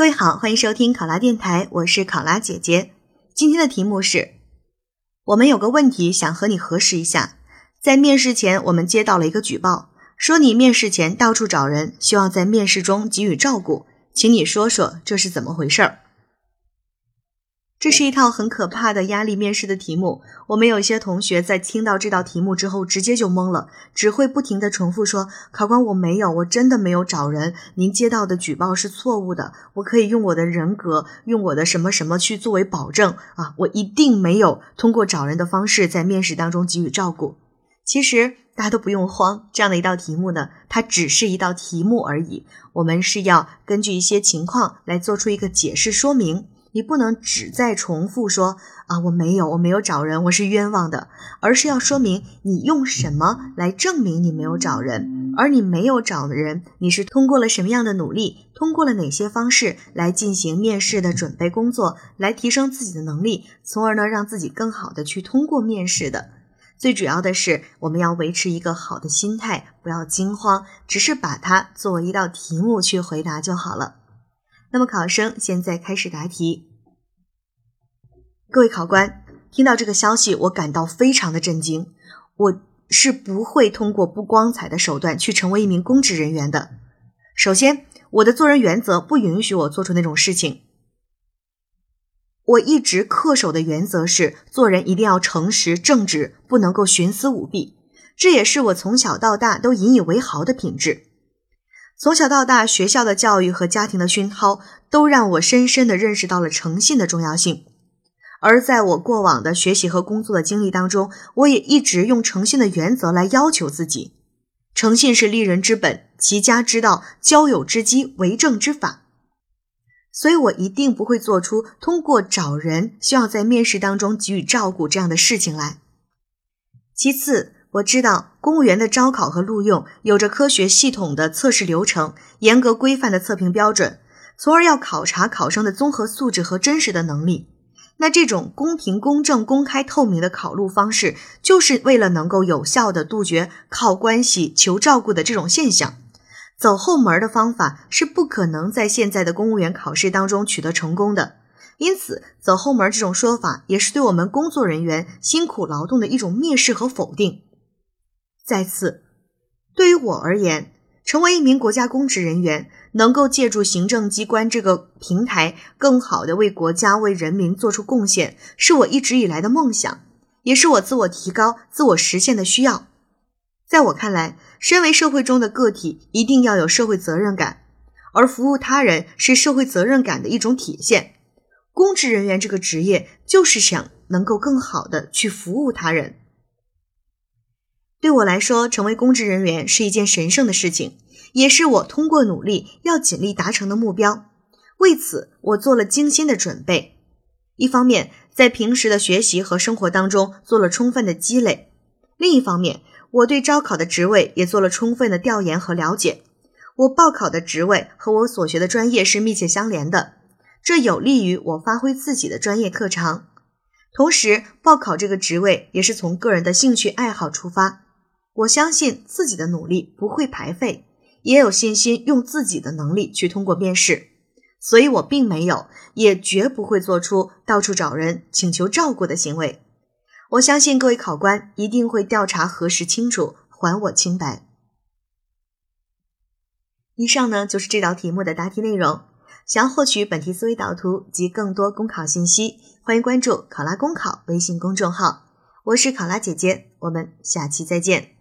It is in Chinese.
各位好，欢迎收听考拉电台，我是考拉姐姐。今天的题目是：我们有个问题想和你核实一下。在面试前，我们接到了一个举报，说你面试前到处找人，希望在面试中给予照顾，请你说说这是怎么回事儿。这是一套很可怕的压力面试的题目。我们有一些同学在听到这道题目之后，直接就懵了，只会不停的重复说：“考官，我没有，我真的没有找人。您接到的举报是错误的，我可以用我的人格，用我的什么什么去作为保证啊，我一定没有通过找人的方式在面试当中给予照顾。”其实大家都不用慌，这样的一道题目呢，它只是一道题目而已。我们是要根据一些情况来做出一个解释说明。你不能只在重复说啊，我没有，我没有找人，我是冤枉的，而是要说明你用什么来证明你没有找人，而你没有找的人，你是通过了什么样的努力，通过了哪些方式来进行面试的准备工作，来提升自己的能力，从而呢让自己更好的去通过面试的。最主要的是，我们要维持一个好的心态，不要惊慌，只是把它作为一道题目去回答就好了。那么，考生现在开始答题。各位考官，听到这个消息，我感到非常的震惊。我是不会通过不光彩的手段去成为一名公职人员的。首先，我的做人原则不允许我做出那种事情。我一直恪守的原则是，做人一定要诚实正直，不能够徇私舞弊。这也是我从小到大都引以为豪的品质。从小到大，学校的教育和家庭的熏陶，都让我深深的认识到了诚信的重要性。而在我过往的学习和工作的经历当中，我也一直用诚信的原则来要求自己。诚信是立人之本，齐家之道，交友之基，为政之法。所以，我一定不会做出通过找人，需要在面试当中给予照顾这样的事情来。其次，我知道公务员的招考和录用有着科学系统的测试流程，严格规范的测评标准，从而要考察考生的综合素质和真实的能力。那这种公平、公正、公开、透明的考录方式，就是为了能够有效的杜绝靠关系求照顾的这种现象。走后门的方法是不可能在现在的公务员考试当中取得成功的。因此，走后门这种说法，也是对我们工作人员辛苦劳动的一种蔑视和否定。再次，对于我而言，成为一名国家公职人员，能够借助行政机关这个平台，更好的为国家、为人民做出贡献，是我一直以来的梦想，也是我自我提高、自我实现的需要。在我看来，身为社会中的个体，一定要有社会责任感，而服务他人是社会责任感的一种体现。公职人员这个职业，就是想能够更好的去服务他人。对我来说，成为公职人员是一件神圣的事情，也是我通过努力要尽力达成的目标。为此，我做了精心的准备。一方面，在平时的学习和生活当中做了充分的积累；另一方面，我对招考的职位也做了充分的调研和了解。我报考的职位和我所学的专业是密切相连的，这有利于我发挥自己的专业特长。同时，报考这个职位也是从个人的兴趣爱好出发。我相信自己的努力不会白费，也有信心用自己的能力去通过面试，所以我并没有，也绝不会做出到处找人请求照顾的行为。我相信各位考官一定会调查核实清楚，还我清白。以上呢就是这道题目的答题内容。想要获取本题思维导图及更多公考信息，欢迎关注“考拉公考”微信公众号。我是考拉姐姐，我们下期再见。